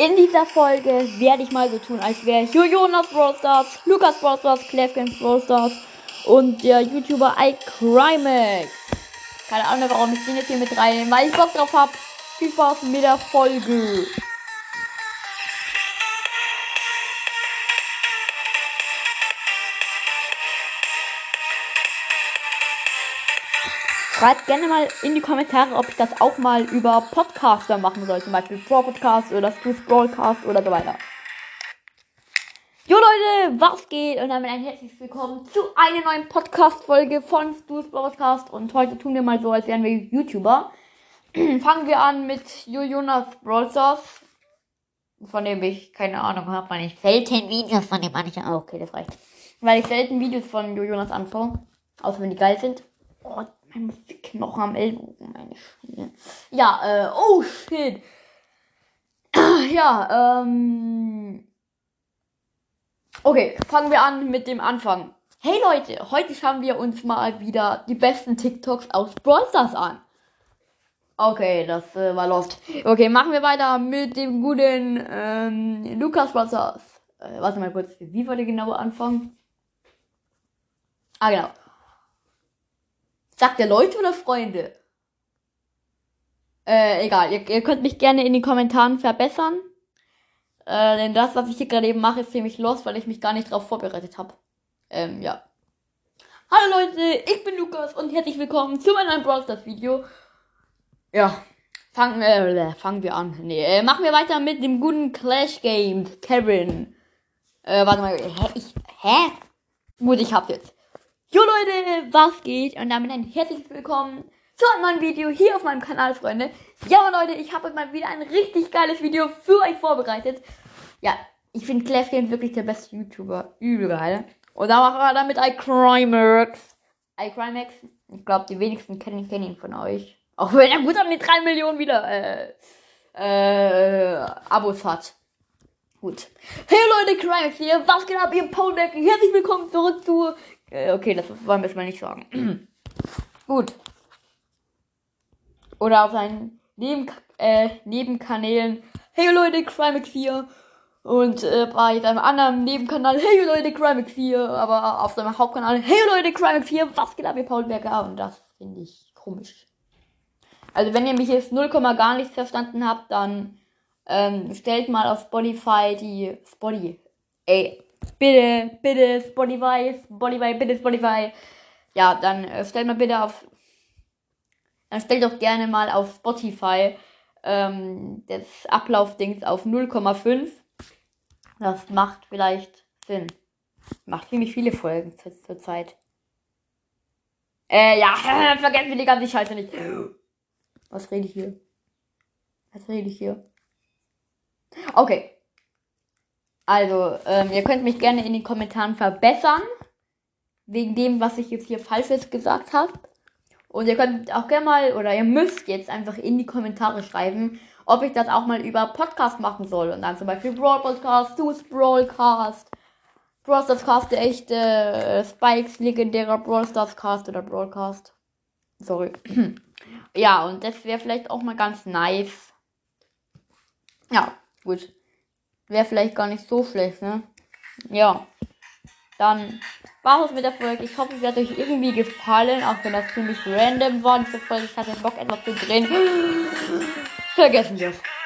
In dieser Folge werde ich mal so tun, als wäre ich Jonas Brawl Stars, Lukas Brawl Stars, Clefgames Brawl Stars und der YouTuber iCrimex. Keine Ahnung, warum ich den jetzt hier mit rein, weil ich Bock drauf habe. Viel Spaß mit der Folge. Schreibt gerne mal in die Kommentare, ob ich das auch mal über Podcaster machen soll. Zum Beispiel Pro Podcast oder Stu's Broadcast oder so weiter. Jo Leute, was geht? Und damit ein herzliches Willkommen zu einer neuen Podcast-Folge von Stu's Broadcast. Und heute tun wir mal so, als wären wir YouTuber. Fangen wir an mit Jonas Brawlstars. Von dem ich keine Ahnung habe, weil ich selten Videos von dem manche. Oh, okay, das reicht. Weil ich selten Videos von Jonas anschaue. Außer wenn die geil sind. Oh, mein Musikknochen am Ellbogen, meine Schwede. Ja, äh, oh shit. Ja, ähm. Okay, fangen wir an mit dem Anfang. Hey Leute, heute schauen wir uns mal wieder die besten TikToks aus Brawl Stars an. Okay, das äh, war lost. Okay, machen wir weiter mit dem guten ähm, Lukas Brawl Stars. Äh, warte mal kurz, wie war der genaue Anfang? Ah, genau. Sagt ihr Leute oder Freunde? Äh, egal. Ihr, ihr könnt mich gerne in den Kommentaren verbessern. Äh, denn das, was ich hier gerade eben mache, ist ziemlich los, weil ich mich gar nicht darauf vorbereitet habe. Ähm, ja. Hallo Leute, ich bin Lukas und herzlich willkommen zu meinem Brawl Stars Video. Ja, fangen, äh, fangen wir an. Nee, äh, machen wir weiter mit dem guten Clash Games, Kevin. Äh, warte mal, hä? Ich, hä? Gut, ich hab's jetzt. Jo Leute, was geht? Und damit ein herzliches Willkommen zu einem neuen Video hier auf meinem Kanal, Freunde. Ja, Leute, ich habe euch mal wieder ein richtig geiles Video für euch vorbereitet. Ja, ich finde Clash wirklich der beste YouTuber. Übel geil. Und da machen wir damit iCrimex. iCrimex, ich glaube, die wenigsten kennen, kennen ihn von euch. Auch wenn er gut an die 3 Millionen wieder äh, äh, Abos hat. Gut. Hey Leute, Crimex hier. Was geht ab, ihr Poledeck? Herzlich willkommen zurück zu äh, okay, das wollen wir jetzt mal nicht sagen. Gut. Oder auf seinen Neben äh, Nebenkanälen. Hey Leute, Crimex hier. Und äh, bei seinem anderen Nebenkanal, hey Leute, Crimex hier. Aber auf seinem Hauptkanal, hey Leute, Crimex hier. Was geht ab, ihr Paulberger? Und das finde ich komisch. Also wenn ihr mich jetzt 0, gar nichts verstanden habt, dann ähm, stellt mal auf Spotify die Spotify. Ey, Bitte, bitte, Spotify, Spotify, bitte, Spotify. Ja, dann äh, stellt mal bitte auf. Dann stellt doch gerne mal auf Spotify ähm, das Ablaufdings auf 0,5. Das macht vielleicht Sinn. Macht ziemlich viele Folgen zur, zur Zeit. Äh, ja, vergessen wir die ganze Scheiße nicht. Was rede ich hier? Was rede ich hier? Okay. Also, ähm, ihr könnt mich gerne in den Kommentaren verbessern. Wegen dem, was ich jetzt hier Falsches gesagt habe. Und ihr könnt auch gerne mal, oder ihr müsst jetzt einfach in die Kommentare schreiben, ob ich das auch mal über Podcast machen soll. Und dann zum Beispiel Brawl Podcast, Stu's Brawlcast, Brawl Stars Cast, der echte äh, Spikes legendärer Brawl Stars Cast oder Broadcast. Sorry. ja, und das wäre vielleicht auch mal ganz nice. Ja, gut. Wäre vielleicht gar nicht so schlecht, ne? Ja. Dann war es mit der Folge. Ich hoffe, sie hat euch irgendwie gefallen, auch wenn das ziemlich random war. Diese Folge, ich hatte Bock, etwas zu drehen. Vergessen wir es.